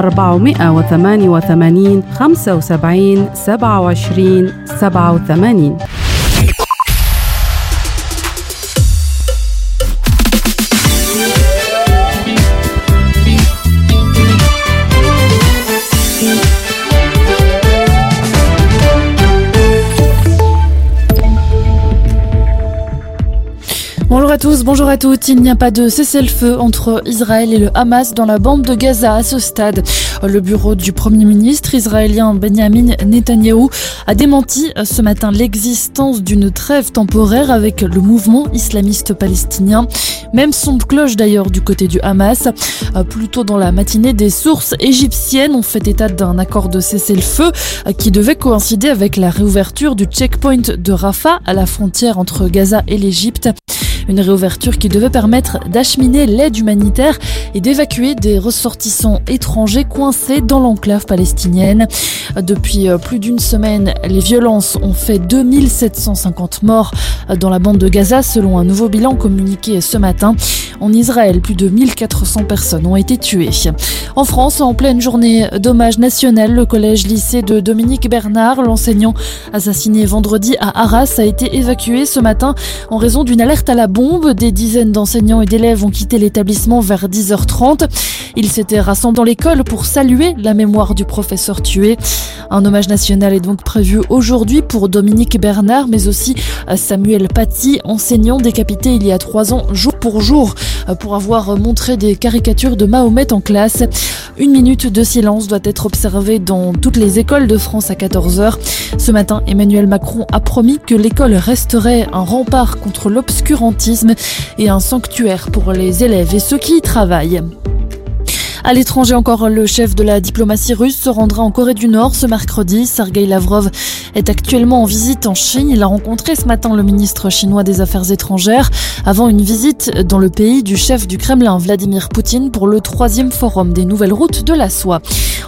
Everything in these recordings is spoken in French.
488 75 27 87 Bonjour à tous, bonjour à toutes. Il n'y a pas de cessez-le-feu entre Israël et le Hamas dans la bande de Gaza à ce stade. Le bureau du Premier ministre israélien Benjamin Netanyahou a démenti ce matin l'existence d'une trêve temporaire avec le mouvement islamiste palestinien. Même son cloche d'ailleurs du côté du Hamas. Plus tôt dans la matinée, des sources égyptiennes ont fait état d'un accord de cessez-le-feu qui devait coïncider avec la réouverture du checkpoint de Rafah à la frontière entre Gaza et l'Égypte. Une réouverture qui devait permettre d'acheminer l'aide humanitaire et d'évacuer des ressortissants étrangers coincés dans l'enclave palestinienne. Depuis plus d'une semaine, les violences ont fait 2750 morts dans la bande de Gaza selon un nouveau bilan communiqué ce matin. En Israël, plus de 1400 personnes ont été tuées. En France, en pleine journée d'hommage national, le collège-lycée de Dominique Bernard, l'enseignant assassiné vendredi à Arras, a été évacué ce matin en raison d'une alerte à la bombe. Des dizaines d'enseignants et d'élèves ont quitté l'établissement vers 10h30. Ils s'étaient rassemblés dans l'école pour saluer la mémoire du professeur tué. Un hommage national est donc prévu aujourd'hui pour Dominique Bernard, mais aussi Samuel Paty, enseignant décapité il y a trois ans, jour pour jour, pour avoir montré des caricatures de Mahomet en classe. Une minute de silence doit être observée dans toutes les écoles de France à 14h. Ce matin, Emmanuel Macron a promis que l'école resterait un rempart contre l'obscurantisme et un sanctuaire pour les élèves et ceux qui y travaillent. À l'étranger encore, le chef de la diplomatie russe se rendra en Corée du Nord ce mercredi. Sergei Lavrov est actuellement en visite en Chine. Il a rencontré ce matin le ministre chinois des Affaires étrangères avant une visite dans le pays du chef du Kremlin, Vladimir Poutine, pour le troisième forum des nouvelles routes de la soie.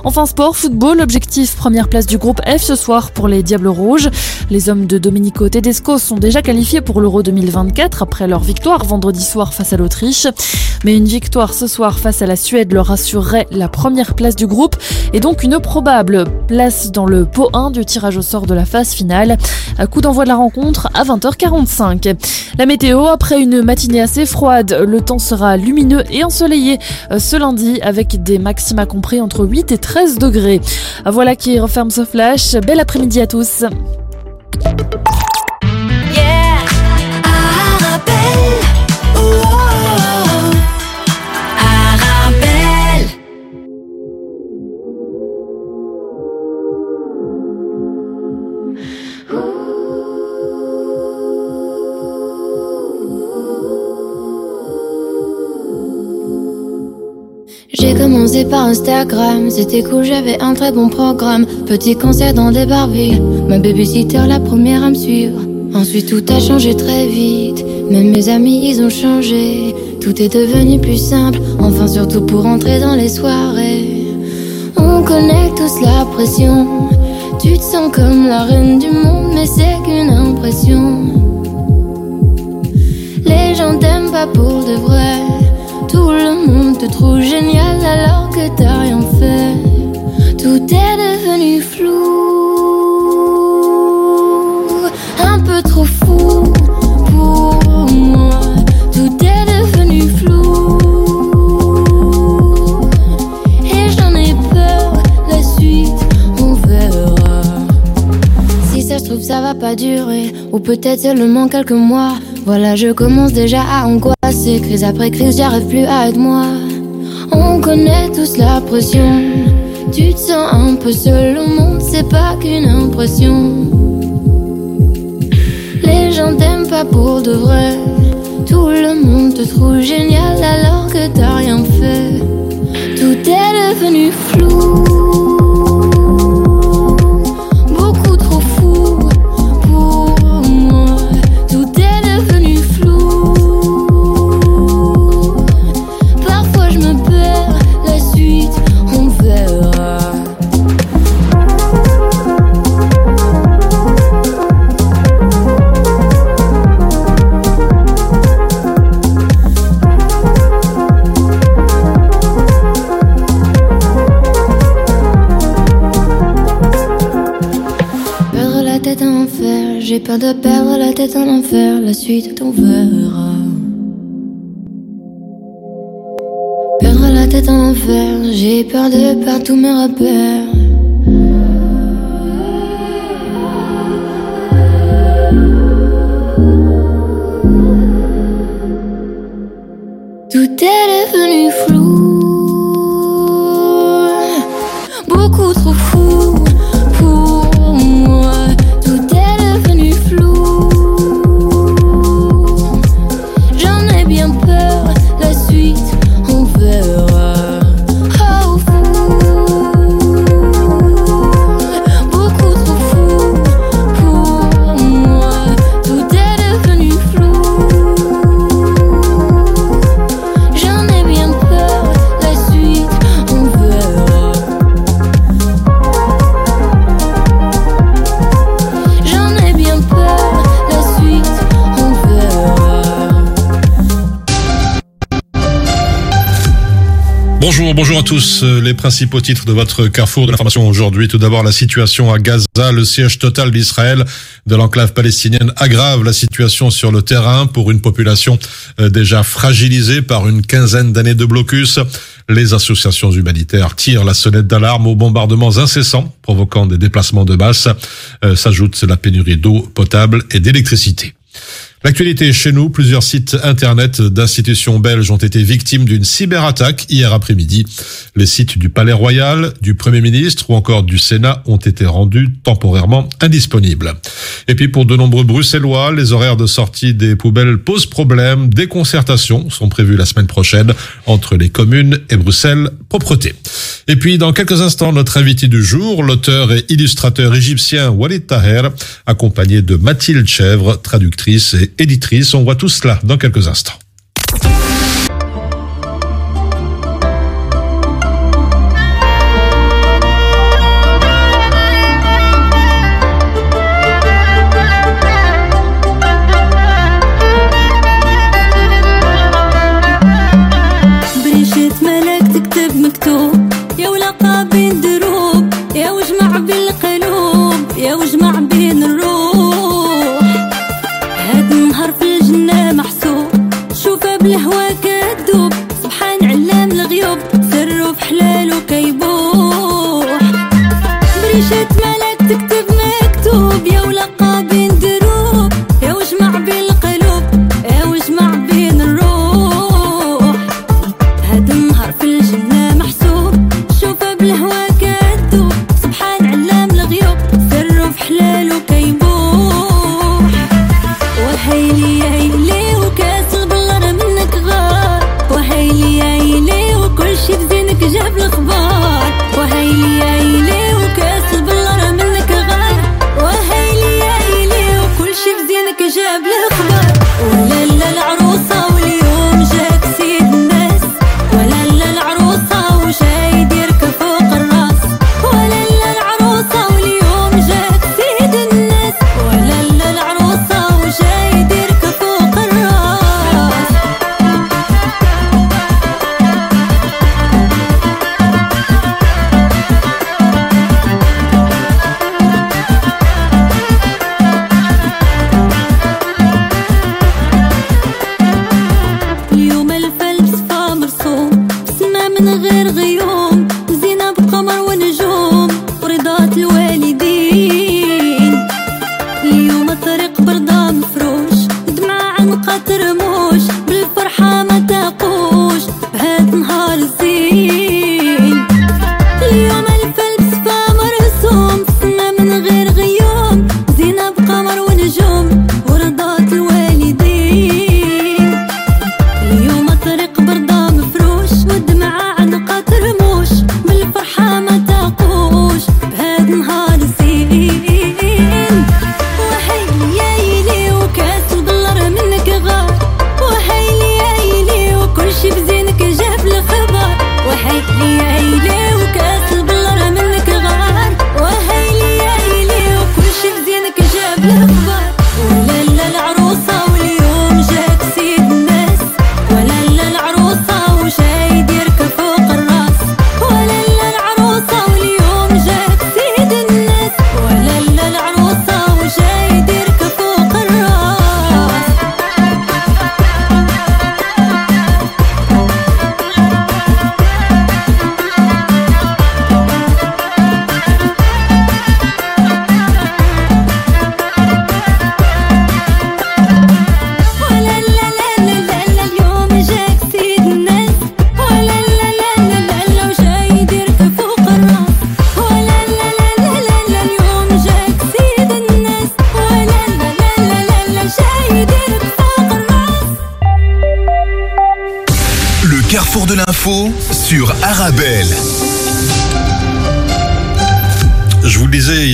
Enfin sport, football, objectif première place du groupe F ce soir pour les Diables Rouges. Les hommes de Domenico Tedesco sont déjà qualifiés pour l'Euro 2024 après leur victoire vendredi soir face à l'Autriche. Mais une victoire ce soir face à la Suède leur assurerait la première place du groupe et donc une probable place dans le pot 1 du tirage au sort de la phase finale. À coup d'envoi de la rencontre à 20h45. La météo, après une matinée assez froide, le temps sera lumineux et ensoleillé ce lundi avec des maxima compris entre 8 et 13 degrés. Voilà qui referme ce flash. Bel après-midi à tous. Par Instagram, c'était cool, j'avais un très bon programme. Petit concert dans des Barbies, ma babysitter la première à me suivre. Ensuite tout a changé très vite, même mes amis ils ont changé. Tout est devenu plus simple, enfin surtout pour entrer dans les soirées. On connaît tous la pression, tu te sens comme la reine du monde, mais c'est qu'une impression. Les gens t'aiment pas pour de vrai. Tout le monde te trouve génial alors que t'as rien fait. Tout est devenu flou, un peu trop fou pour moi. Tout est devenu flou et j'en ai peur. La suite, on verra. Si ça se trouve, ça va pas durer, ou peut-être seulement quelques mois. Voilà, je commence déjà à angoisser. crise après crise, j'arrive plus à être moi. On connaît tous la pression. Tu te sens un peu seul au monde, c'est pas qu'une impression. Les gens t'aiment pas pour de vrai. Tout le monde te trouve génial alors que t'as rien fait. Tout est devenu flou. Peur de perdre tous mes à tous. Euh, les principaux titres de votre carrefour de l'information aujourd'hui. Tout d'abord, la situation à Gaza. Le siège total d'Israël de l'enclave palestinienne aggrave la situation sur le terrain pour une population euh, déjà fragilisée par une quinzaine d'années de blocus. Les associations humanitaires tirent la sonnette d'alarme aux bombardements incessants provoquant des déplacements de masse. Euh, s'ajoute la pénurie d'eau potable et d'électricité. L'actualité chez nous, plusieurs sites internet d'institutions belges ont été victimes d'une cyberattaque hier après-midi. Les sites du Palais Royal, du Premier ministre ou encore du Sénat ont été rendus temporairement indisponibles. Et puis pour de nombreux Bruxellois, les horaires de sortie des poubelles posent problème. Des concertations sont prévues la semaine prochaine entre les communes et Bruxelles Propreté. Et puis dans quelques instants, notre invité du jour, l'auteur et illustrateur égyptien Walid Taher, accompagné de Mathilde Chèvre, traductrice et éditrice. On voit tout cela dans quelques instants.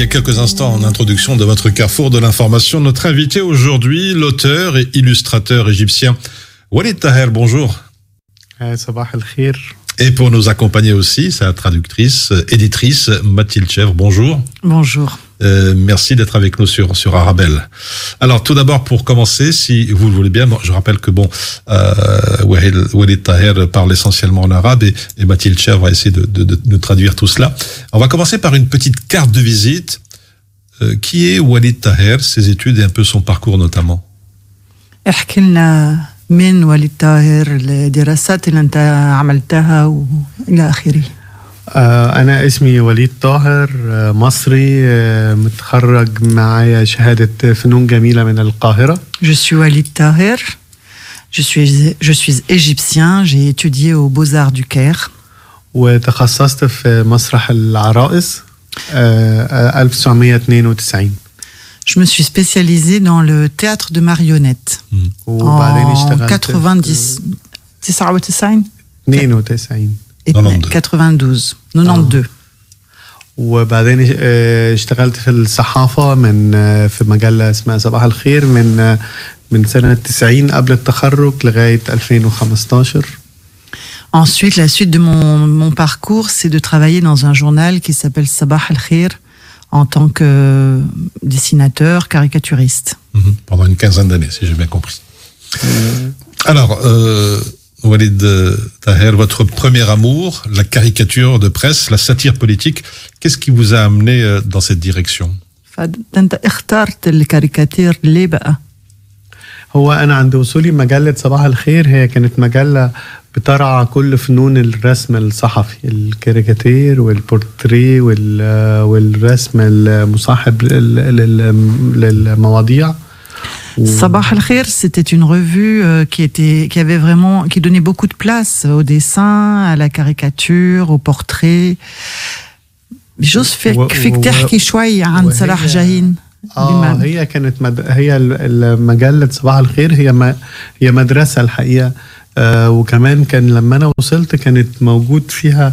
Quelques instants en introduction de votre carrefour de l'information. Notre invité aujourd'hui, l'auteur et illustrateur égyptien Walid Taher, bonjour. Eh, et pour nous accompagner aussi, sa traductrice, éditrice Mathilde Chèvre, bonjour. Bonjour. Euh, merci d'être avec nous sur sur Arabelle. Alors tout d'abord pour commencer, si vous le voulez bien, je rappelle que bon, euh, Walid Taher parle essentiellement en arabe et, et Mathilde Cher va essayer de, de, de, traduire tout cela. On va commencer par une petite carte de visite. Euh, qui est Walid Taher, ses études et un peu son parcours notamment. احكي لنا من وليد طاهر الدراسات اللي انت عملتها والى اخره أنا اسمي وليد طاهر مصري متخرج معايا شهادة فنون جميلة من القاهرة. Je suis Walid Taher. Je suis, je suis égyptien. J'ai étudié aux Beaux-Arts du Caire. وتخصصت في مسرح العرائس 1992. Je me suis spécialisé dans le théâtre de marionnettes. Mmh. En 90. 99 92 92 92 وبعدين اشتغلت في الصحافة من في مجلة اسمها صباح الخير من من سنة 90 قبل التخرج لغاية 2015 Ensuite, la suite de mon, mon parcours, c'est de travailler dans un journal qui s'appelle Sabah al-Khir en tant que dessinateur, caricaturiste. Mmh, pendant une quinzaine d'années, si j'ai bien compris. Mmh. Alors, euh, Walid Taher, votre premier amour, la caricature de presse, la satire politique, qu'est-ce qui vous a amené euh, dans cette direction هو أنا عند وصولي مجلة صباح الخير هي كانت مجلة بترعى كل فنون الرسم الصحفي الكاريكاتير والبورتري والرسم المصاحب للمواضيع Sabah al-Khair, c'était une revue euh, qui était, qui avait vraiment, qui donnait beaucoup de place au dessin, à la caricature, au portrait. جوز فيك فيك تحكي شوي عن صلاح جاهين آه هي كانت مد... هي مجله صباح الخير هي ما... هي مدرسه الحقيقة آه وكمان كان لما أنا وصلت كانت موجود فيها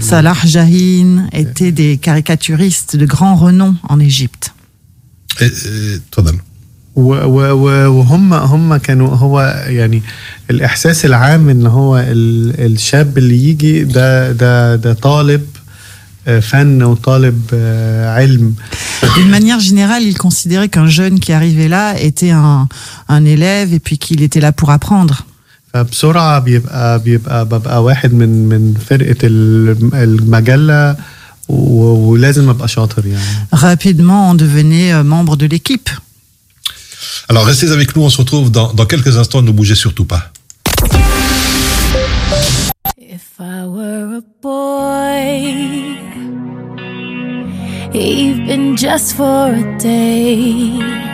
Salah Jahin étaient des caricaturistes de grand renom en Égypte. تفضل وهم هم كانوا هو يعني الاحساس العام ان هو الشاب اللي يجي ده ده ده طالب فن وطالب علم. D'une manière générale, ils considéraient qu'un jeune qui arrivait là était un, un élève et puis qu'il était là pour apprendre. فبسرعه بيبقى بيبقى ببقى واحد من من فرقه المجله ولازم ابقى شاطر يعني. Rapidement, on devenait membre de l'équipe. Alors restez avec nous, on se retrouve dans, dans quelques instants, ne bougez surtout pas. If I were a boy, even just for a day.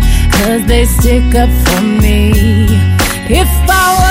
Cause they stick up for me. If I were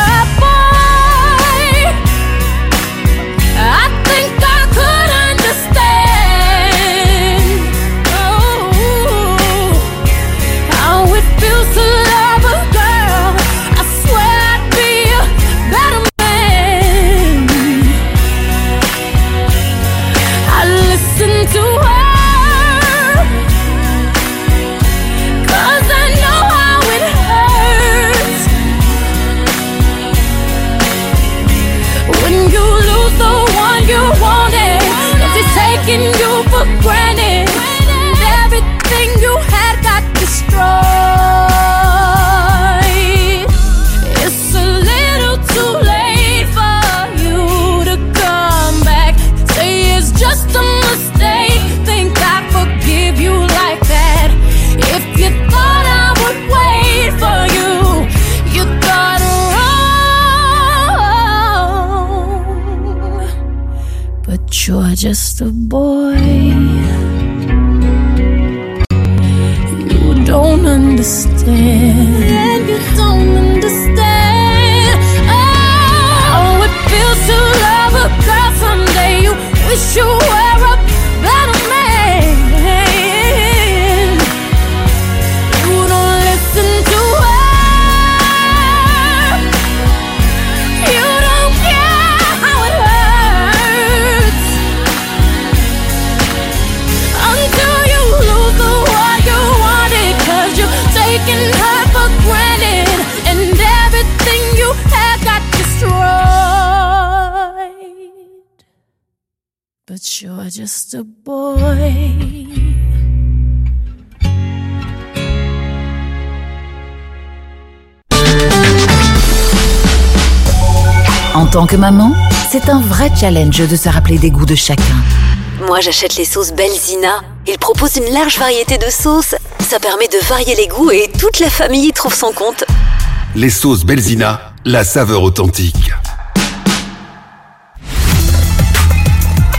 just a boy En tant que maman, c'est un vrai challenge de se rappeler des goûts de chacun. Moi, j'achète les sauces Belzina. Ils proposent une large variété de sauces. Ça permet de varier les goûts et toute la famille y trouve son compte. Les sauces Belzina, la saveur authentique.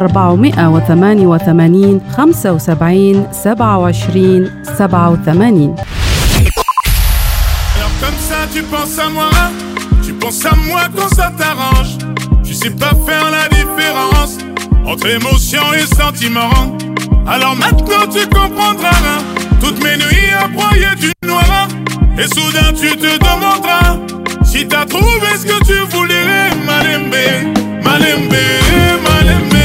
488 75 27 87 Alors comme ça tu penses à moi, tu penses à moi quand ça t'arrange. Tu sais pas faire la différence entre émotion et sentiment. Alors maintenant tu comprendras toutes mes nuits à du noir. Et soudain tu te demanderas si t'as trouvé ce que tu voulais, Malembe, Malembe, Malembe,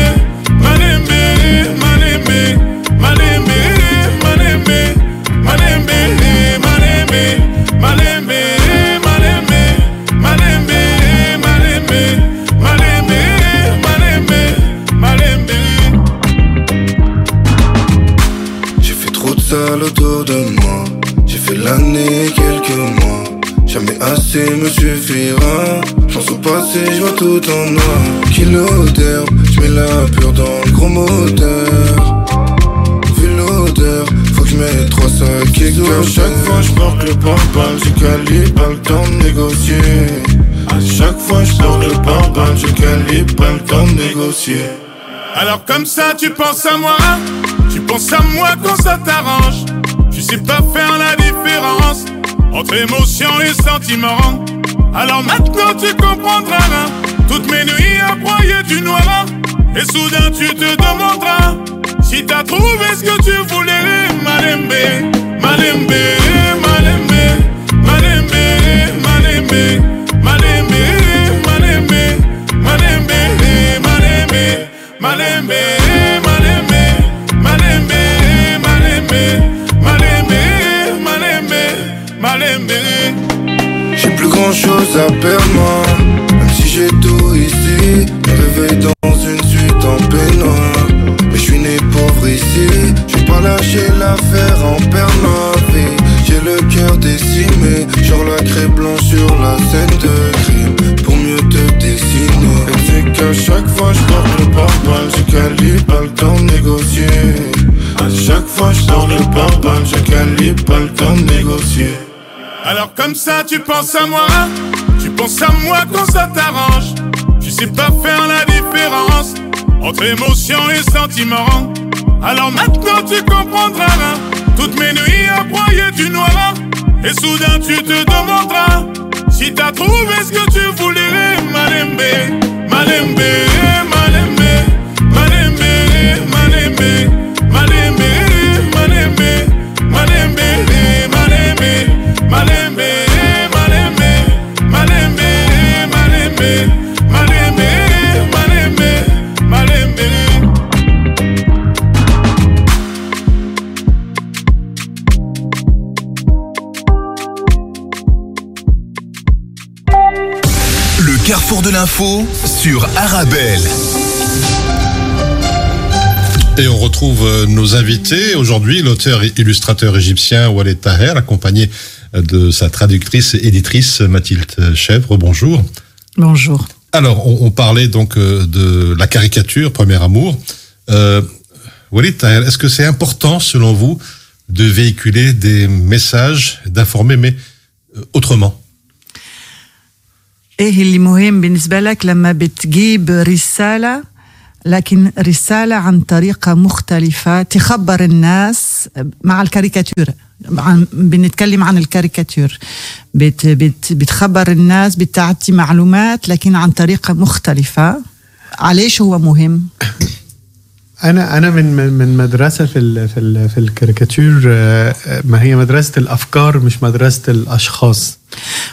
humain. Assez me suffira. Pense au passé, je vois tout en noir. Kilo d'herbe, je mets la pure dans le gros moteur. Vu l'odeur, faut que je mette trois sacs et À chaque fois, je porte le pare-balles. J'ai calibre, pas le temps de négocier. À chaque fois, je porte le pare-balles. J'ai calibre, pas le temps de négocier. Alors comme ça tu penses à moi, tu penses à moi quand ça t'arrange. Tu sais pas faire la différence entre émotion et sentiment. Alors maintenant tu comprendras toutes mes nuits à broyer du noir. Et soudain tu te demanderas si t'as trouvé ce que tu voulais, Malembe, Malembe, Malembe, Malembe, Malembe, Malembe, Malembe, Malembe, Malembe, Malembe, grand chose à perdre moi. Même si j'ai tout ici Me réveille dans Comme ça, tu penses à moi. Tu penses à moi quand ça t'arrange. Tu sais pas faire la différence entre émotion et sentiment. Alors maintenant, tu comprendras. Toutes mes nuits à broyer du noir. Et soudain, tu te demanderas si t'as trouvé ce que tu voulais. Malembe, malembe, malembe, malembe, malembe. Malembe, malembe, malembe, malembe, malembe. L'info sur Arabelle. Et on retrouve euh, nos invités. Aujourd'hui, l'auteur et illustrateur égyptien Walid Taher, accompagné euh, de sa traductrice et éditrice Mathilde Chèvre. Bonjour. Bonjour. Alors, on, on parlait donc euh, de la caricature, Premier Amour. Euh, Walid Taher, est-ce que c'est important, selon vous, de véhiculer des messages, d'informer, mais euh, autrement? إيه اللي مهم بالنسبة لك لما بتجيب رسالة؟ لكن رسالة عن طريقة مختلفة تخبر الناس مع الكاريكاتير. عن بنتكلم عن الكاريكاتير. بت بت بتخبر الناس بتعطي معلومات لكن عن طريقة مختلفة. علاش هو مهم؟ أنا أنا من من- مدرسة في ال في ال في الكاريكاتير آه، ما هي مدرسة الأفكار مش مدرسة الأشخاص.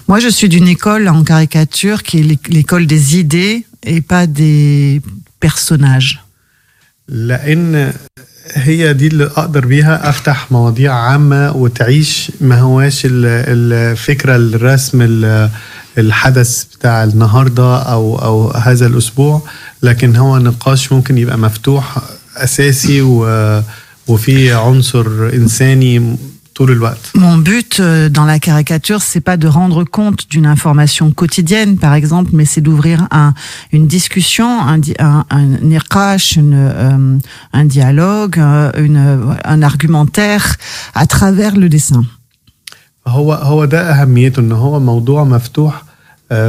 Moi, je suis d'une école en caricature qui est l'é- l'école des idées et pas des personnages. لأن هي دي اللي أقدر بيها أفتح مواضيع عامة وتعيش ما هواش ال- الفكرة الرسم ال- الحدث بتاع النهارده أو أو هذا الأسبوع لكن هو نقاش ممكن يبقى مفتوح أساسي و وفي عنصر الوقت Mon but euh, dans la caricature, c'est pas de rendre compte d'une information quotidienne, par exemple, mais c'est d'ouvrir un, une discussion, un, di- un, un niqash, une, euh, un dialogue, euh, une, un argumentaire à travers le dessin. هو هو ده اهميته ان هو موضوع مفتوح آه،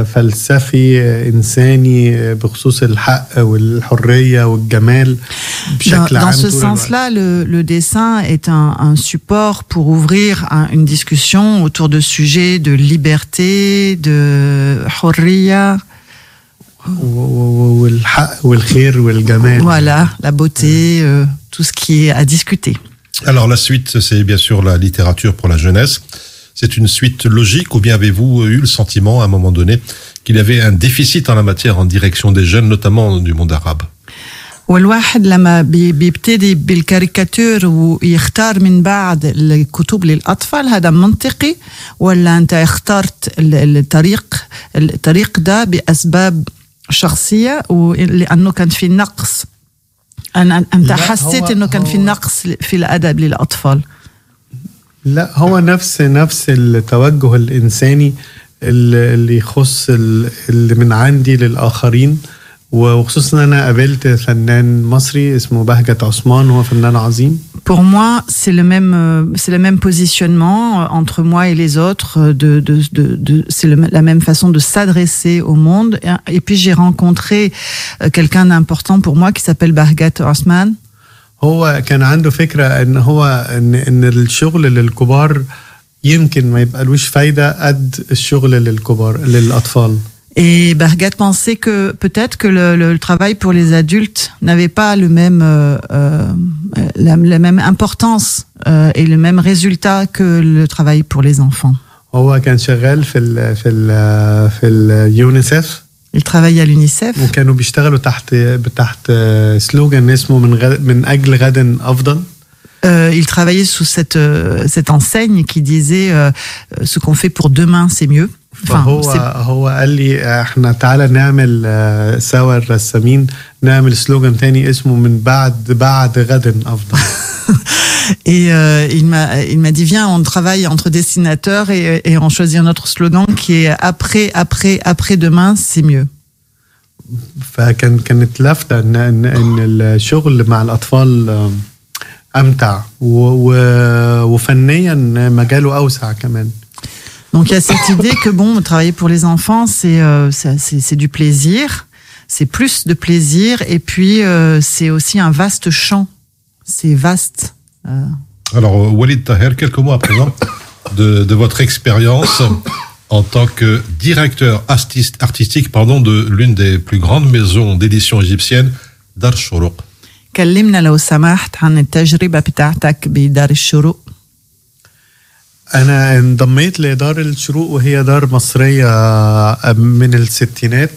فلسفي آه، انساني آه، بخصوص الحق والحريه والجمال Dans, بشكل dans عام ce طول الوقت. sens-là, le, le dessin est un, un support pour ouvrir un- une discussion autour de sujets de liberté, de hurriya, و- و- والحق والخير والجمال voilà, la beauté, euh, tout ce qui est à discuter. Alors la suite, c'est bien sûr la littérature pour la jeunesse. C'est une suite logique ou bien avez-vous eu le sentiment à un moment donné qu'il y avait un déficit en la matière en direction des jeunes, notamment du monde arabe والواحد لما بي- بيبتدي بالكاريكاتير ويختار من بعد الكتب للأطفال هذا منطقي ولا أنت اخترت ال- الطريق الطريق ده بأسباب شخصية ولأنه كان في نقص أنا أنت لا، حسيت هو- أنه كان في هو- نقص في الأدب للأطفال لا هو نفس نفس التوجه الانساني اللي اللي يخص ال- اللي من عندي للاخرين وخصوصا انا قابلت فنان مصري اسمه بهجت عثمان هو فنان عظيم Pour moi, c'est le même, euh, c'est le même positionnement euh, entre moi et les autres. euh, De, de, de, de- c'est le- la même façon de s'adresser au monde. Et, et puis j'ai rencontré euh, quelqu'un d'important pour moi qui s'appelle Bargat Osman. هو كان عنده فكره ان هو ان ان الشغل للكبار يمكن ما يبقالوش فايده قد الشغل للكبار للاطفال Et Bargat pensait que peut-être que le, le travail pour les adultes n'avait pas le même, euh, euh, la, la même importance euh, et le même résultat que le travail pour les enfants. هو كان شغال في ال في ال في اليونيسف Il travaillait à l'UNICEF. وكانوا بيشتغلوا تحت تحت سلوجان اسمه من غد من اجل غد افضل Euh, il travaillait sous cette, euh, cette enseigne qui disait euh, euh, ce qu'on fait pour demain, c'est mieux. فهو هو قال لي إحنا تعالى نعمل آه، سوا الرسامين نعمل سلوجان تاني اسمه من بعد بعد غد أفضل et euh, il m'a il m'a dit viens on travaille entre dessinateurs et, et on choisit un autre slogan qui est après après après demain c'est mieux. فكان كانت لافته ان ان إن الشغل مع الأطفال أمتع و- و- وفنيا مجاله أوسع كمان Donc il y a cette idée que bon travailler pour les enfants c'est euh, c'est c'est- c'est du plaisir, c'est plus de plaisir et puis euh, c'est aussi un vaste champ, c'est vaste. euh, Alors euh, Walid Taher, quelques mots à présent de, de votre expérience en tant que directeur artiste- artistique pardon, de l'une des plus grandes maisons d'édition égyptienne, Dar Shourouk. كلمنا لو سمحت عن التجربة بتاعتك بدار الشروق أنا انضميت لدار الشروق وهي دار مصرية من الستينات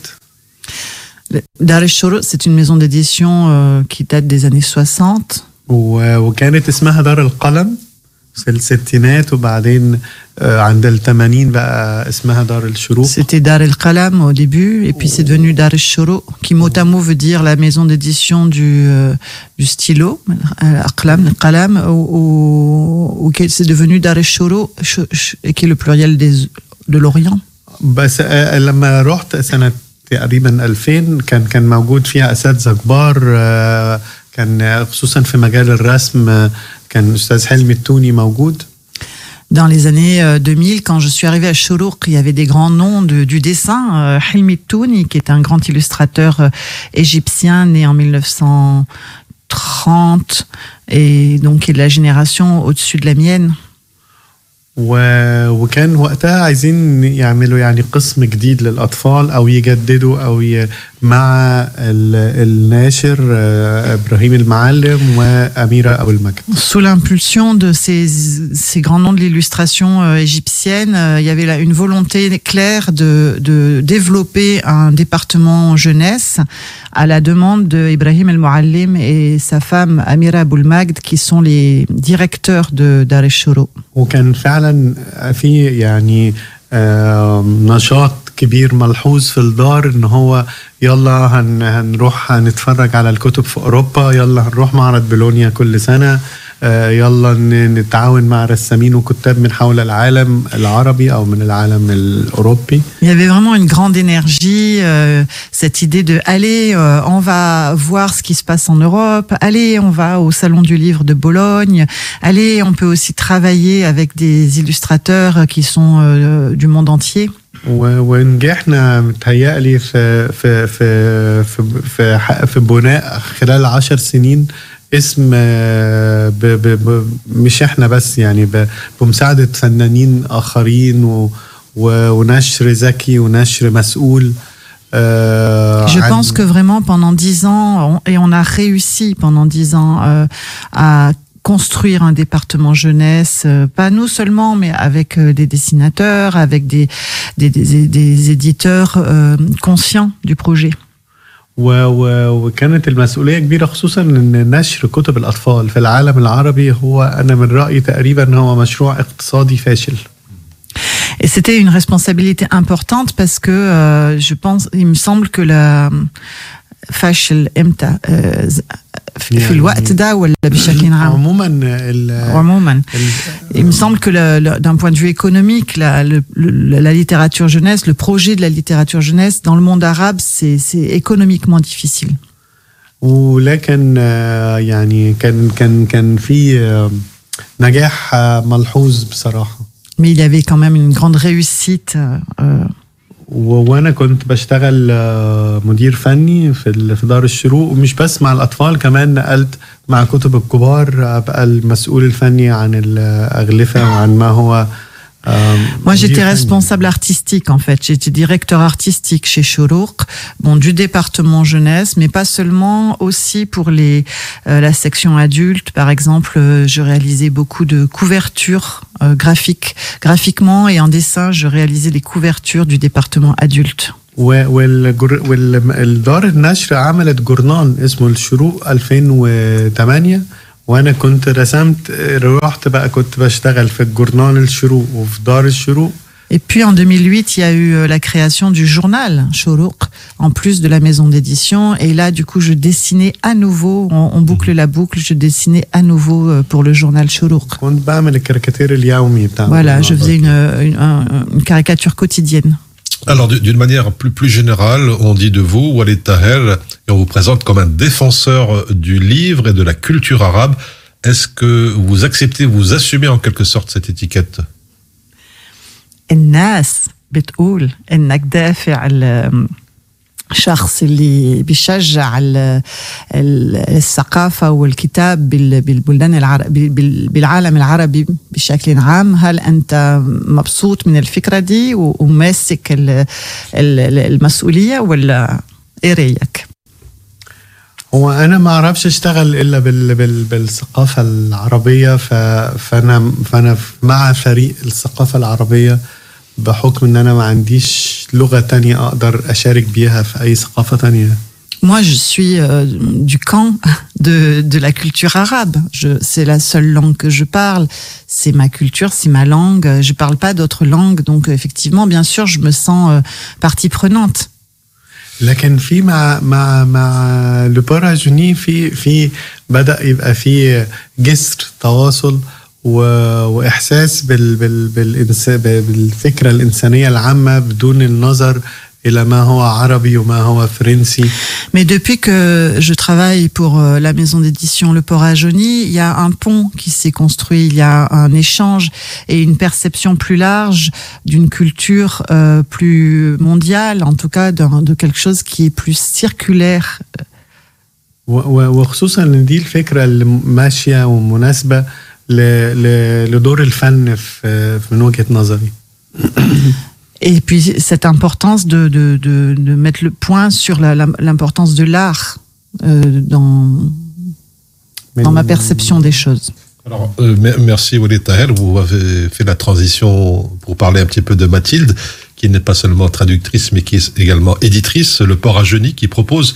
Dar el-Shuru, c'est une maison d'édition euh, qui date des années 60. و- وكانت اسمها دار القلم الستينات وبعدين آه، عند الثمانين بقى اسمها دار الشروق C'était Dar el-Qalam au début, et puis c'est devenu Dar el-Shuru, qui mot à mot veut dire la maison d'édition du, euh, du stylo, euh, Aqlam, le Qalam, ou, ou, ou qui- c'est devenu Dar el-Shuru, ch- ch- et qui est le pluriel des, de l'Orient. بس آه، لما رحت سنة تقريبا 2000 كان كان موجود فيها اساتذه كبار آه، كان خصوصا في مجال الرسم آه، كان استاذ حلمي التوني موجود Dans les années euh, 2000, quand je suis arrivée à Shourouk, il y avait des grands noms de- du dessin. Euh, Hilmi Touni, qui est un grand illustrateur euh, égyptien né en 1930 et donc qui est de la génération au-dessus de la mienne. و- وكان وقتها عايزين يعملوا يعني قسم جديد للاطفال او يجددوا او ي... مع ال- الناشر آه، ابراهيم المعلم واميره ابو المجد Sous l'impulsion de ces, ces grands noms de l'illustration euh, égyptienne, euh, il y avait là une volonté claire de, de développer un département jeunesse à la demande de Ibrahim El Mouallim et sa femme Amira Aboul Magd, qui sont les directeurs de Dar el Shuru. وكان فعلا في يعني آه، نشاط كبير ملحوظ في الدار ان هو يلا هن هنروح هنتفرج على الكتب في اوروبا يلا هنروح معرض بولونيا كل سنه آه، يلا ن- نتعاون مع رسامين وكتاب من حول العالم العربي او من العالم الاوروبي Il y avait vraiment une grande énergie, euh, cette idée de allez, euh, on va voir ce qui se passe en Europe, allez, on va au salon du livre de Bologne, allez, on peut aussi travailler avec des illustrateurs qui sont euh, du monde entier. ونجحنا متهيألي في في في في في, في بناء خلال عشر سنين اسم آه، ب ب ب مش إحنا بس يعني بمساعدة فنانين آخرين و و ونشر ذكي ونشر مسؤول آه، Je pense que vraiment pendant dix ans, on- et on a réussi pendant dix ans euh, à construire un département jeunesse, euh, pas nous seulement, mais avec euh, des dessinateurs, avec des, des, des, des éditeurs euh, conscients du projet. و و وكانت المسؤولية كبيرة خصوصا ان نشر كتب الأطفال في العالم العربي هو أنا من رأيي تقريبا هو مشروع اقتصادي فاشل Et c'était une responsabilité importante parce que euh, je pense, il me semble que la فشل امتى آه، ز- في في الوقت ده ولا بشكل عام عموما ال- عموما ال- Il me semble que le- le- d'un point de vue économique, la, le- le- la littérature jeunesse, le projet de la littérature jeunesse dans le monde arabe, c'est c'est économiquement difficile. ولكن آه، يعني كان كان كان في آه، نجاح آه، ملحوظ بصراحة Mais il y avait quand même une grande réussite. euh, euh, و- وأنا كنت بشتغل آه، مدير فني في في دار الشروق ومش بس مع الأطفال كمان نقلت مع كتب الكبار أبقى المسؤول الفني عن الأغلفة وعن ما هو Moi, j'étais responsable artistique, en fait. J'étais directeur artistique chez Chorouk, bon, du département jeunesse, mais pas seulement, aussi pour les, euh, la section adulte. Par exemple, euh, je réalisais beaucoup de couvertures euh, graphiques, graphiquement et en dessin, je réalisais les couvertures du département adulte. و- والجر... والدار النشر عملت جورنان اسمه الشروق 2008 وانا كنت رسمت رحت بقى كنت بشتغل في الجورنان الشروق وفي دار الشروق Et puis en 2008, il y a eu euh, la création du journal Chourouk, en plus de la maison d'édition. Et là, du coup, je dessinais à nouveau, on, on boucle la boucle, je dessinais à nouveau euh, pour le journal Chourouk. كنت بعمل الكاريكاتير اليومي بتاع Voilà, je الجورنال. faisais une, une, un- une caricature quotidienne. Alors, du- d'une manière plus, plus générale, on dit de vous, Walid Taher, et on vous présente comme un défenseur du livre et de la culture arabe. Est-ce que vous acceptez, vous assumez en quelque sorte cette étiquette الناس بتقول انك دافع ال- الشخص اللي بيشجع ال- ال- الثقافة والكتاب بال- بالبلدان العربي بالعالم العربي بشكل عام هل أنت مبسوط من الفكرة دي و- وماسك ال- ال- المسؤولية ولا إيه رأيك؟ هو انا ما اعرفش اشتغل الا بال... بال... بالثقافه العربيه ف... فانا فانا مع فريق الثقافه العربيه بحكم ان انا ما عنديش لغه تانية اقدر اشارك بيها في اي ثقافه تانية Moi, je suis euh, du camp de, de la culture arabe. Je- C'est la seule langue que je parle. C'est ma culture, c'est ma langue. Je parle pas d'autres langues. Donc, effectivement, bien sûr, je me sens euh, partie prenante. لكن في مع مع مع لوبارا جوني في في بدأ يبقى في جسر تواصل و... وإحساس بال... بال... بالإنس... بالفكرة الإنسانية العامة بدون النظر الى ما هو عربي وما هو فرنسي Mais depuis que je travaille pour euh, la maison d'édition Le Port à Jauny, il y a un pont qui s'est construit, il y a un échange et une perception plus large d'une culture euh, plus mondiale, en tout cas d'un- de quelque chose qui est plus circulaire. و- و- وخصوصا ان دي الفكره اللي ماشيه ومناسبه ل... ل... لدور الفن في في- من وجهه نظري Et puis cette importance de, de, de, de mettre le point sur la- la- l'importance de l'art euh, dans, dans ma perception des choses. Alors, euh, me- merci Walid Taher. Vous avez fait la transition pour parler un petit peu de Mathilde, qui n'est pas seulement traductrice, mais qui est également éditrice, Le Port à Geny, qui propose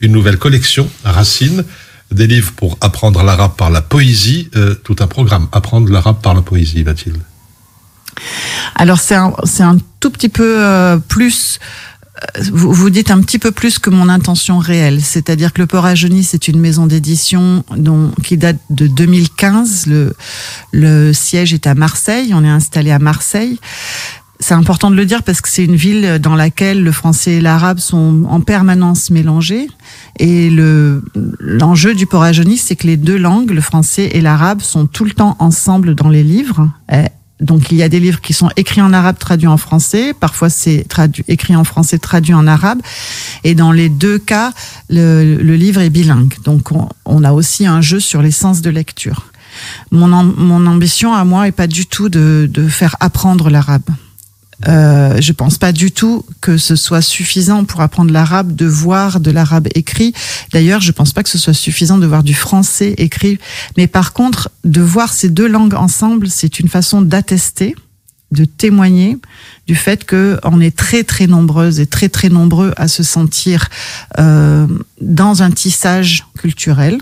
une nouvelle collection, Racine, des livres pour apprendre l'arabe par la poésie, euh, tout un programme, apprendre l'arabe par la poésie, Mathilde. Alors c'est un, tout petit peu euh, plus. euh, Vous, dites un petit peu plus que mon intention réelle, c'est-à-dire que le Port à Genis c'est une maison d'édition qui date de 2015. Le, le siège est à Marseille. On est installé à Marseille. C'est important de le dire parce que c'est une ville dans laquelle le français et l'arabe sont en permanence mélangés. Et le l'enjeu du Port à c'est que les deux langues, le français et l'arabe, sont tout le temps ensemble dans les livres. Donc il y a des livres qui sont écrits en arabe, traduits en français. Parfois c'est écrit en français, traduit en arabe. Et dans les deux cas, le, le livre est bilingue. Donc on, on a aussi un jeu sur les sens de lecture. Mon, mon ambition à moi est pas du tout de, de faire apprendre l'arabe. Euh, je pense pas du tout que ce soit suffisant pour apprendre l'arabe de voir de l'arabe écrit. D'ailleurs, je pense pas que ce soit suffisant de voir du français écrit. Mais par contre, de voir ces deux langues ensemble, c'est une façon d'attester, de témoigner du fait que on est très très nombreuses et très très nombreux à se sentir euh, dans un tissage culturel.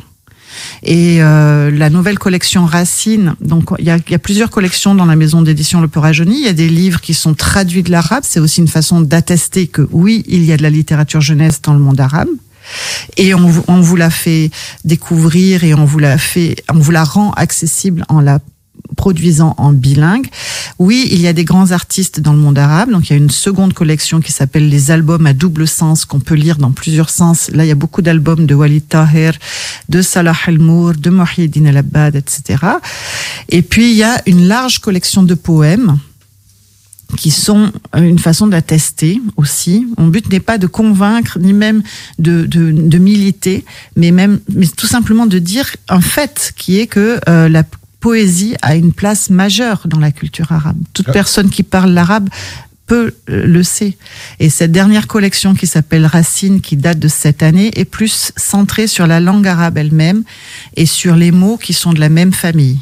Et euh, la nouvelle collection Racine, donc il y a, y a plusieurs collections dans la maison d'édition Le Genis. Il y a des livres qui sont traduits de l'arabe. C'est aussi une façon d'attester que oui, il y a de la littérature jeunesse dans le monde arabe. Et on, vous- on vous l'a fait découvrir et on vous l'a fait, on vous la rend accessible en la produisant en bilingue. Oui, il y a des grands artistes dans le monde arabe. Donc, il y a une seconde collection qui s'appelle les albums à double sens qu'on peut lire dans plusieurs sens. Là, il y a beaucoup d'albums de Walid Taher, de Salah El-Mour, de Mohiedine El-Abbad, etc. Et puis, il y a une large collection de poèmes qui sont une façon d'attester aussi. Mon but n'est pas de convaincre, ni même de, de, de militer, mais même, mais tout simplement de dire un fait qui est que euh, la poésie a une place majeure dans la culture arabe. Toute Ah. personne qui parle l'arabe peut euh, le sait. Et cette dernière collection qui s'appelle Racine, qui date de cette année, est plus centrée sur la langue arabe elle-même et sur les mots qui sont de la même famille.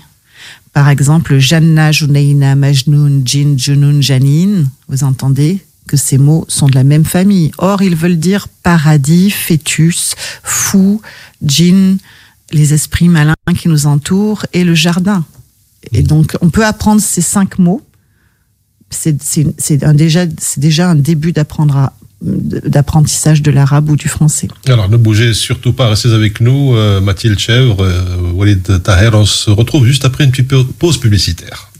Par exemple, Janna, Junaina, Majnoun, Jin, Junoun, Janine. Vous entendez que ces mots sont de la même famille. Or, ils veulent dire paradis, fœtus, fou, djinn, les esprits malins qui nous entourent et le jardin. Et donc, on peut apprendre ces cinq mots. C'est déjà, un début d'apprendre à- d'apprentissage de l'arabe ou du français. Alors ne bougez surtout pas, restez avec nous, euh, Mathilde Chèvre, euh, Walid Taher. On se retrouve juste après une petite pause publicitaire.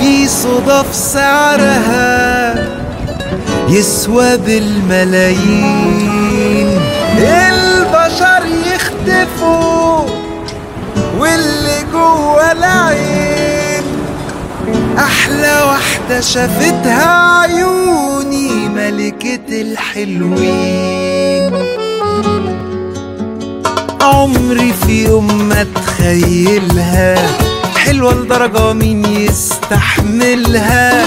في صدف سعرها يسوى بالملايين. البشر يختفوا واللي جوه العين. أحلى واحدة شافتها عيوني ملكة الحلوين. عمري في يوم ما اتخيلها حلوة لدرجة مين يستحملها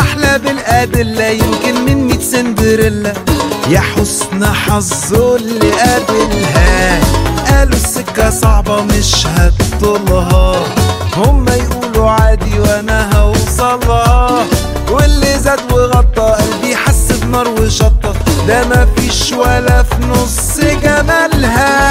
أحلى بالأدلة يمكن من ميت سندريلا. يا حسن حظه اللي قابلها. قالوا السكة صعبة مش هتطولها هما يقولوا عادي وأنا هوصلها. واللي زاد وغطى قلبي حس بنار وشطة. ده مفيش ولا في نص جمالها.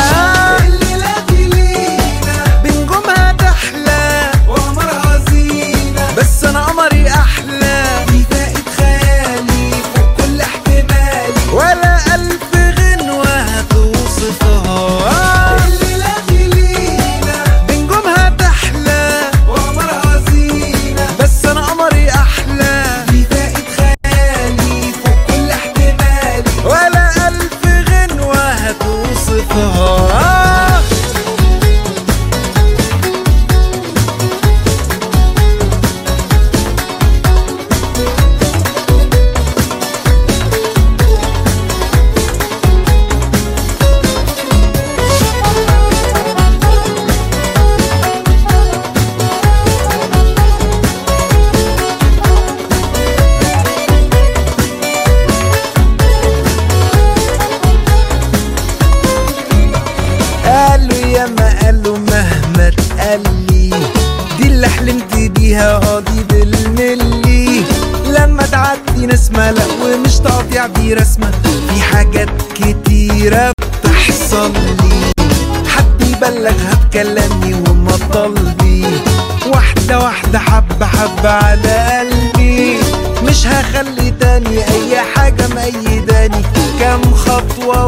على قلبي. مش هخلي تاني أي حاجة مأيداني كام خطوة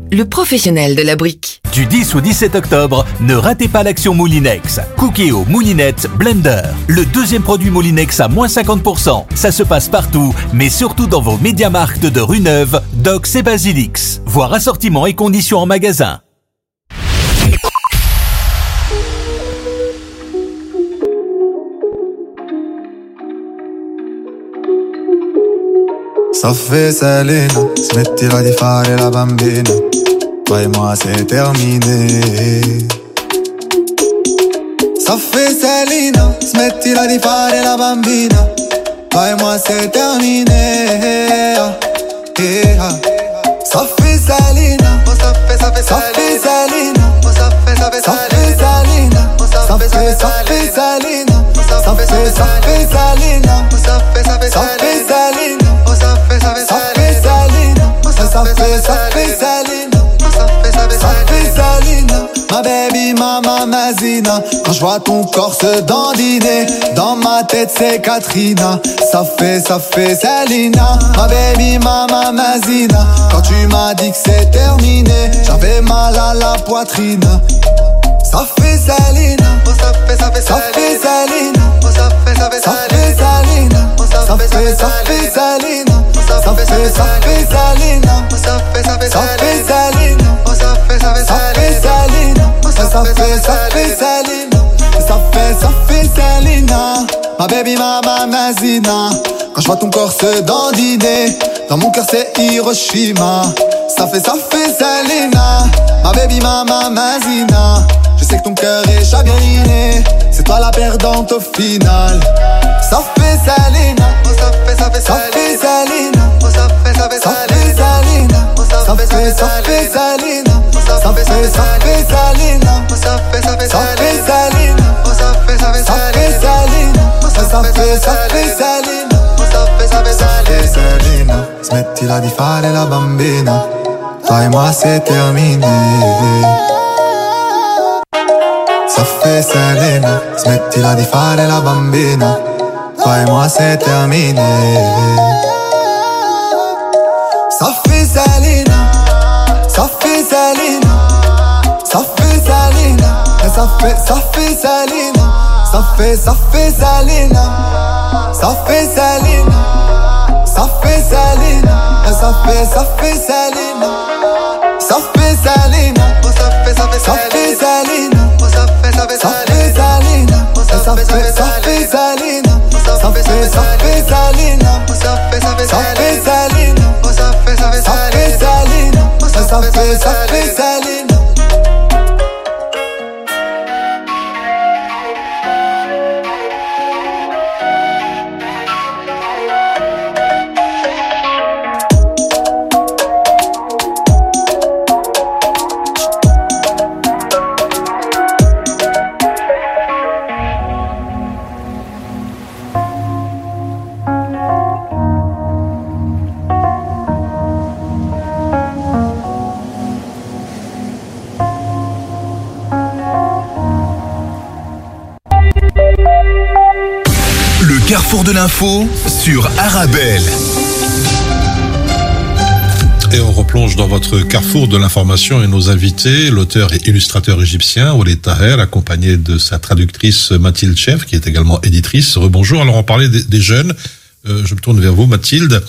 le professionnel de la brique. Du 10 au 17 octobre, ne ratez pas l'action Moulinex. Cookéo Moulinette Blender. Le deuxième produit Moulinex à moins 50%. Ça se passe partout, mais surtout dans vos médiamarques de rue Neuve, Docs et Basilix. Voir assortiment et conditions en magasin. Soffe Selena, smettila di fare la bambina, toi et moi c'est terminé. Salina, smetti smettila di fare la bambina, toi e moi c'est terminé. Soffi Selina, Soffi Selina, Soffi Selina, Soffi Selina, Soffi Selina, Soffi Selina, Soffi Selina, Soffi Selina. Ma baby, mama, mazina. Quand je vois ton corps se dandiner, dans ma tête c'est Katrina. Ça fait, ça fait Salina. Ma baby, mama, mazina. Quand tu m'as dit que c'est terminé, j'avais mal à la poitrine. Ça fait Salina, ça fait, ça fait, ça fait Salina, ça fait, ça fait Salina, ça fait, ça fait Salina. Ça fait, ça fait Salina Ça fait, ça fait Salina Ça fait, ça fait Salina Ma baby, mama, mazina Quand je vois ton corps se dandiner Dans mon cœur c'est Hiroshima. Ça fait, ça fait Salina Ma baby, mama, mazina Je sais que ton cœur est chagriné. C'est toi la perdante au final. Ça fait Salina Ça fait, ça fait Salina ça fait, ça fait Salina Ça fait, ça fait Salina Sape, sape, sape salina Sape, sape, sape salina Sape, sape, sape salina Sape, sape, salina Sape, sape, sape salina Smettila di fare la bambina Fai ma se termini Saffè Selena, smettila di fare la bambina Fai mo se termini Saffè Selena, Saffè صفي صفي سالينا صفي صفي سالينا صفي سالينا صفي سالينا صفي صفي سالينا صفي سالينا صفي صفي سالينا صفي صفي سالينا صفي صفي سالينا صفي صفي سالينا صفي صفي سالينا صفي صفي سالينا صفي صفي سالينا l'info sur Arabelle. Et on replonge dans votre carrefour de l'information et nos invités, l'auteur et illustrateur égyptien Walid Taher, accompagné de sa traductrice Mathilde Chef, qui est également éditrice. Rebonjour. Alors on parlait des, jeunes. Euh, je me tourne vers vous, Mathilde,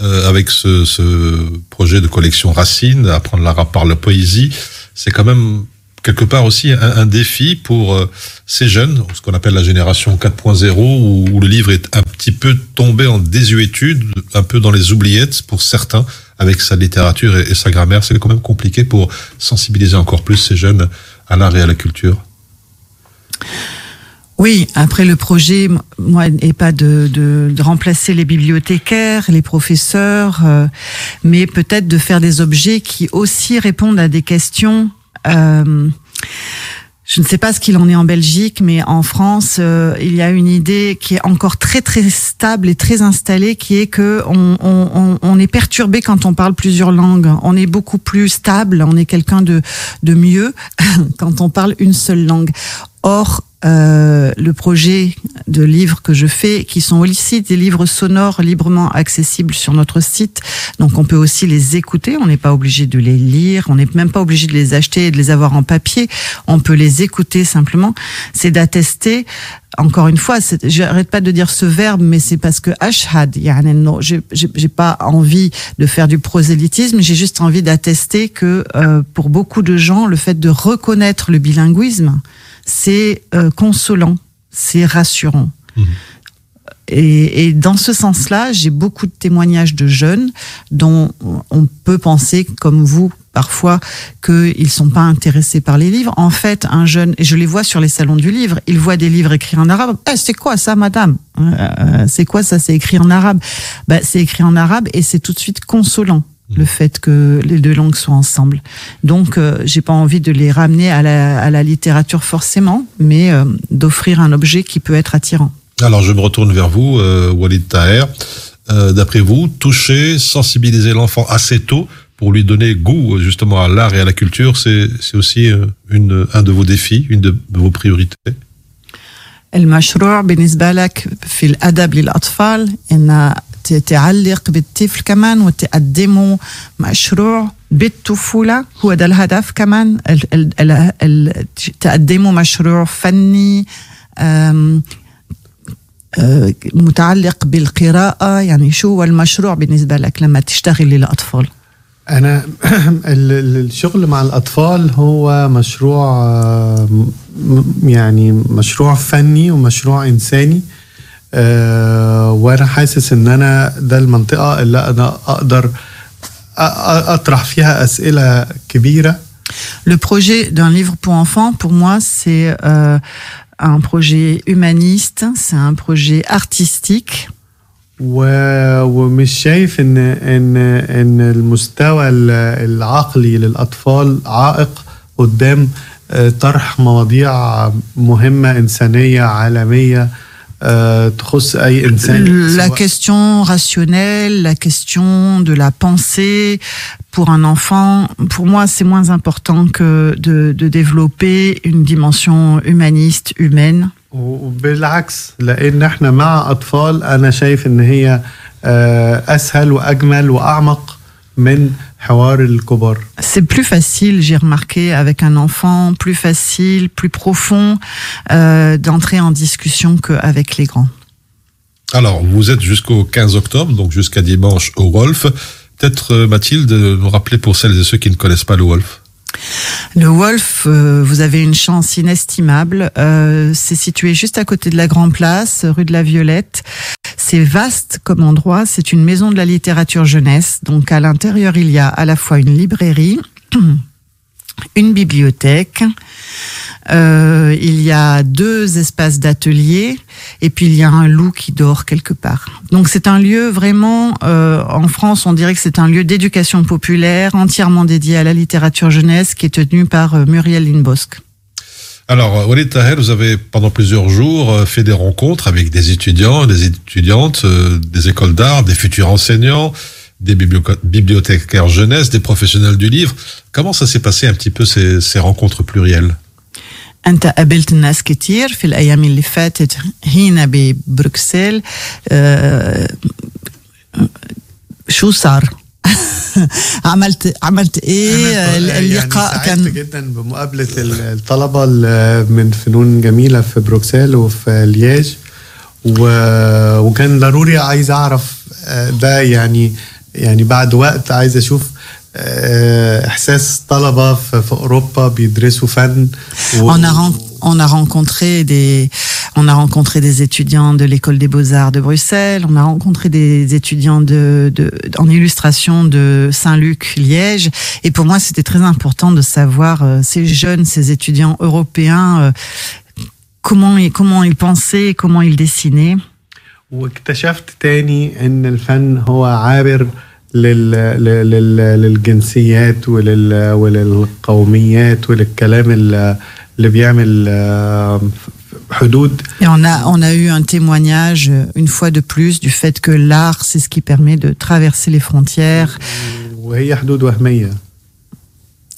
euh, avec ce, projet de collection Racine, apprendre l'arabe par la poésie. C'est quand même quelque part aussi un, un défi pour euh, ces jeunes, ce qu'on appelle la génération 4.0, où, où le livre est un petit peu tombé en désuétude, un peu dans les oubliettes pour certains, avec sa littérature et, sa grammaire. C'est quand même compliqué pour sensibiliser encore plus ces jeunes à l'art et à la culture. Oui, après le projet, moi, n'est pas de remplacer les bibliothécaires, les professeurs, euh, mais peut-être de faire des objets qui aussi répondent à des questions. euh, je ne sais pas ce qu'il en est en Belgique, mais en France, euh, il y a une idée qui est encore très très stable et très installée, qui est que on, on, est perturbé quand on parle plusieurs langues. On est beaucoup plus stable, on est quelqu'un de, de mieux quand on parle une seule langue. Or, euh, le projet de livres que je fais, qui sont aussi des livres sonores librement accessibles sur notre site, donc on peut aussi les écouter, on n'est pas obligé de les lire, on n'est même pas obligé de les acheter et de les avoir en papier, on peut les écouter simplement, c'est d'attester. Encore une fois, j'arrête pas de dire ce verbe, mais c'est parce que ashhad, j'ai pas envie de faire du prosélytisme, j'ai juste envie d'attester que euh, pour beaucoup de gens, le fait de reconnaître le bilinguisme, c'est euh, consolant, c'est rassurant. Et, et dans ce sens-là, j'ai beaucoup de témoignages de jeunes dont on peut penser, comme vous, parfois, qu'ils sont pas intéressés par les livres. En fait, un jeune, et je les vois sur les salons du livre, ils voient des livres écrits en arabe. Eh, c'est quoi ça, madame? Euh, C'est quoi ça C'est écrit en arabe? Ben, c'est écrit en arabe et c'est tout de suite consolant le fait que les deux langues soient ensemble. Donc, euh, j'ai pas envie de les ramener à la, à la littérature forcément, mais euh, d'offrir un objet qui peut être attirant. Alors je me retourne vers vous, euh, Walid Taher. Euh, D'après vous, toucher, sensibiliser l'enfant assez tôt pour lui donner goût justement à l'art et à la culture, c'est c'est aussi euh, une, un de vos défis, une de vos priorités. المشروع بالنسبة لك في الأدب للأطفال إن ت- تعلق بالطفل كمان وتقدمه مشروع بالطفولة. هو ده الهدف كمان ال ال ال ال تقدمه مشروع فني آه، متعلق بالقراءة. يعني شو هو المشروع بالنسبة لك لما تشتغل للأطفال؟ ال- الشغل مع الأطفال هو مشروع يعني مشروع فني ومشروع إنساني. آه، وأنا حاسس إن أنا ده المنطقة اللي أنا أقدر أطرح فيها أسئلة كبيرة Le projet d'un livre pour enfants, pour moi, c'est euh, un projet humaniste, c'est un projet artistique. و- ومش شايف ان ان إن المستوى ال- العقلي للأطفال عائق قدام آه، طرح مواضيع مهمة إنسانية عالمية آه، La سواء- question rationnelle, la question de la pensée pour un enfant, pour moi, c'est moins important que de, de développer une dimension humaniste, humaine. وبالعكس لان احنا مع اطفال انا شايف ان هي آه، اسهل واجمل واعمق من حوار الكبار c'est plus facile, j'ai remarqué, avec un enfant, plus facile, plus profond euh, d'entrer en discussion qu'avec les grands. Alors, vous êtes jusqu'au 15 octobre, donc jusqu'à dimanche au Wolf. Peut-être, euh, Mathilde, nous rappeler pour celles et ceux qui ne connaissent pas le Wolf. Le Wolf, euh, vous avez une chance inestimable. Euh, c'est situé juste à côté de la Grand Place, rue de la Violette. C'est vaste comme endroit. C'est une maison de la littérature jeunesse. Donc à l'intérieur, il y a à la fois une librairie, une bibliothèque. euh, il y a deux espaces d'atelier et puis il y a un loup qui dort quelque part. Donc c'est un lieu vraiment, euh, en France, on dirait que c'est un lieu d'éducation populaire entièrement dédié à la littérature jeunesse qui est tenu par euh, Muriel Linbosque. Alors, Walid Taher, vous avez pendant plusieurs jours fait des rencontres avec des étudiants, des étudiantes, des écoles d'art, des futurs enseignants, des biblio- bibliothécaires jeunesse, des professionnels du livre. Comment ça s'est passé un petit peu ces, ces rencontres plurielles انت قابلت الناس كتير في الايام اللي فاتت هنا ببروكسل آه، شو صار عملت عملت ايه يعني اللقاء سعدت كان جدا بمقابله ال- الطلبه ال- من فنون جميله في بروكسل وفي لياج و- وكان ضروري عايز اعرف آه، ده يعني يعني بعد وقت عايز اشوف آه، احساس طلبه في في اوروبا بيدرسوا فن و- on a, ren- on a rencontré des on a rencontré des étudiants de l'école des beaux-arts de Bruxelles, on a rencontré des étudiants de, de en illustration de Saint-Luc Liège et pour moi c'était très important de savoir euh, ces jeunes ces étudiants européens euh, comment ils, comment ils pensaient, comment ils dessinaient. واكتشفت تاني ان الفن هو عابر لل... لل... لل... للجنسيات ولل... وللقوميات وللكلام ال- اللي بيعمل آه، حدود Et on a, on a eu un témoignage, euh, une fois de plus, du fait que l'art, c'est ce qui permet de traverser les frontières وهي حدود وهميه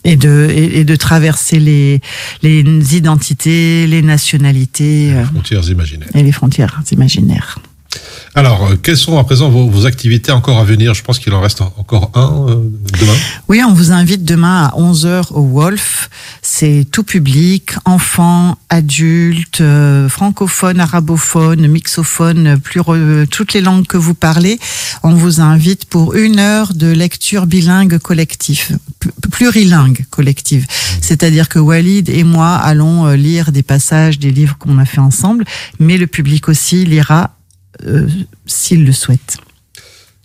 et de, et, et de traverser les, les identités, les nationalités euh, Frontières imaginaires. et les frontières imaginaires. Alors, euh, quelles sont à présent vos, activités encore à venir? Je pense qu'il en reste en- encore un euh, demain. Oui, on vous invite demain à 11h au Wolf. C'est tout public, enfants, adultes, euh, francophones, arabophones, mixophones, toutes les langues que vous parlez. On vous invite pour une heure de lecture bilingue collective, pl- plurilingue collective. C'est-à-dire que Walid et moi allons lire des passages des livres qu'on a fait ensemble, mais le public aussi lira euh, s'il le souhaite.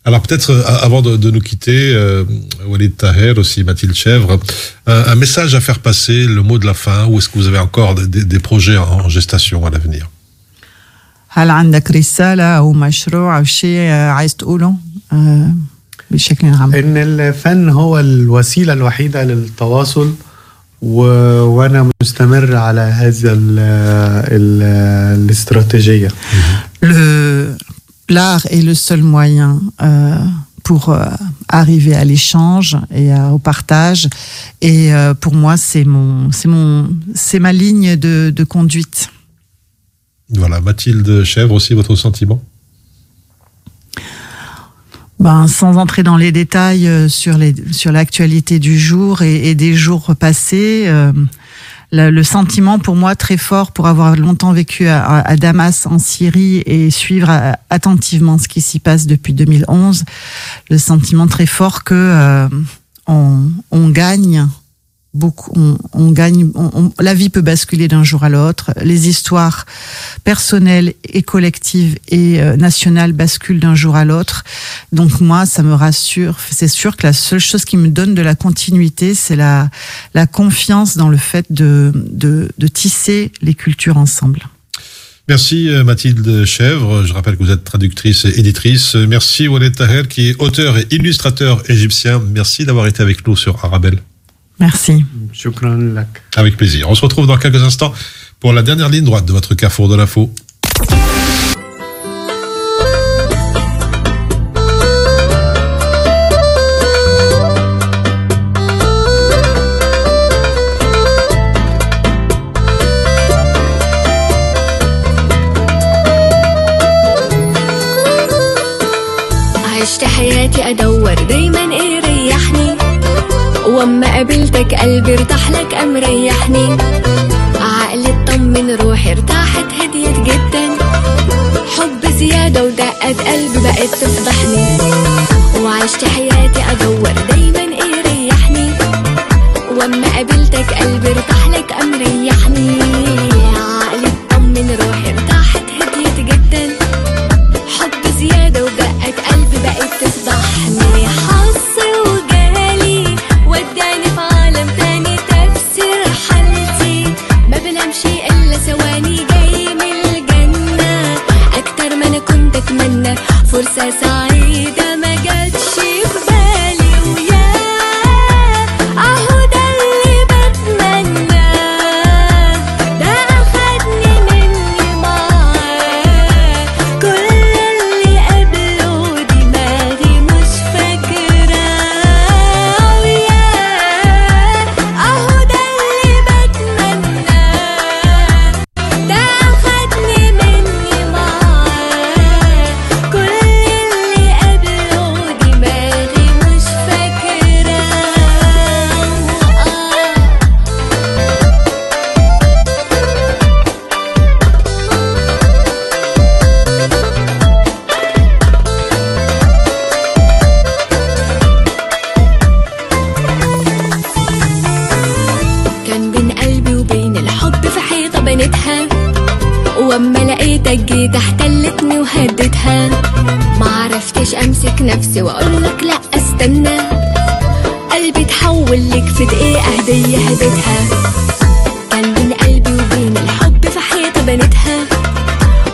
Alors peut-être euh, avant de, de nous quitter, euh, Walid Taher, aussi Mathilde Chèvre, un, un message à faire passer, le mot de la fin, ou est-ce que vous avez encore des, des- des projets en gestation à l'avenir هل عندك رسالة أو مشروع أو شيء آه، عايز تقوله آه، بشكل عام؟ ان الفن هو الوسيله الوحيده للتواصل و... وانا مستمر على هذا ال... ال... الاستراتيجيه Le l'art est le seul moyen euh, pour euh, arriver à l'échange et à- au partage. Et euh, pour moi, c'est mon, c'est mon, c'est ma ligne de, de conduite. Voilà, Mathilde Chèvre aussi, votre sentiment Ben, sans entrer dans les détails euh, sur les sur l'actualité du jour et, et des jours passés, euh, le, le sentiment pour moi très fort pour avoir longtemps vécu à, à- Damas en Syrie et suivre euh, attentivement ce qui s'y passe depuis 2011, le sentiment très fort que euh, on, on gagne beaucoup, on, on gagne, on- on- la vie peut basculer d'un jour à l'autre. Les histoires personnelles et collectives et euh, nationales basculent d'un jour à l'autre. Donc moi, ça me rassure. C'est sûr que la seule chose qui me donne de la continuité, c'est la, la confiance dans le fait de, de, de tisser les cultures ensemble. Merci euh, Mathilde Chèvre, je rappelle que vous êtes traductrice et éditrice. Merci Walid Taher qui est auteur et illustrateur égyptien. Merci d'avoir été avec nous sur Arabelle. Merci. شكرا لك Avec plaisir. On se retrouve dans quelques instants pour la dernière ligne droite de votre carrefour de l'info. عشت حياتي ادور دايما ايه ريحني واما قابلتك قلبي ارتاح لك قام ريحني. عقلي اطمن روحي ارتاحت هديت جدا. حب زيادة ودقات قلبي بقت تفضحني. وعشت حياتي ريحني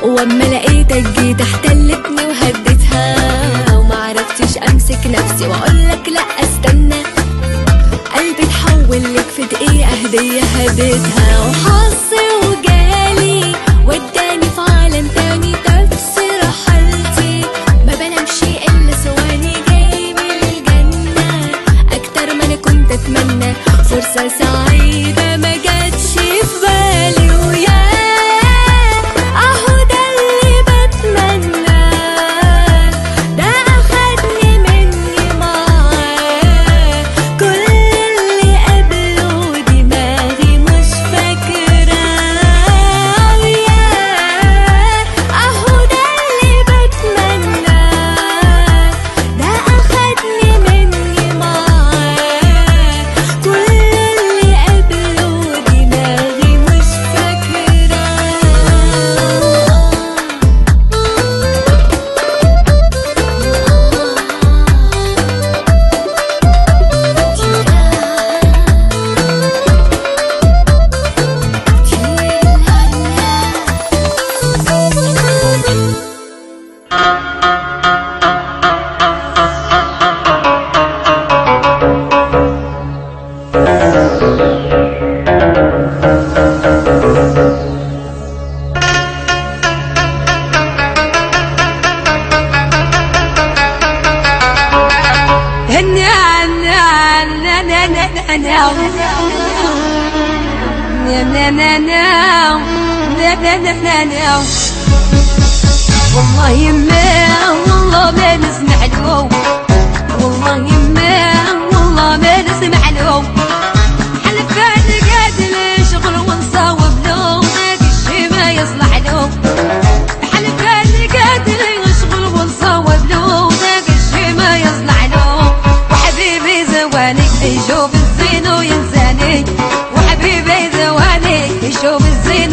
واما لقيتك جيت احتلتني وهديتها وما عرفتش امسك نفسي واقولك لا استنى. قلبي اتحول لك في دقيقة هدية هديتها. وحصل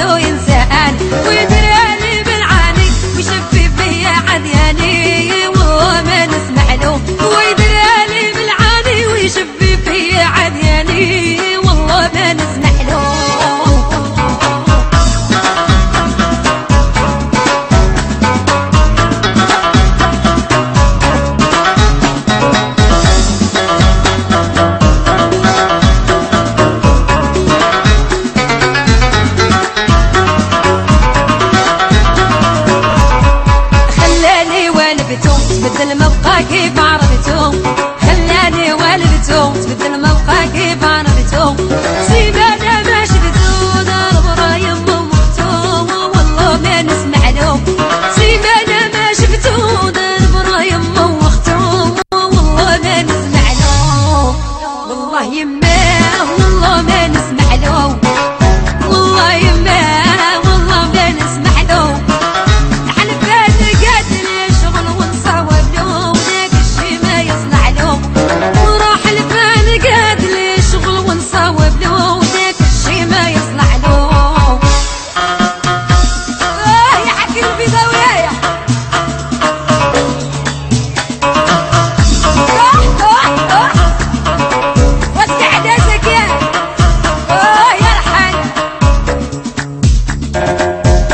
Hello,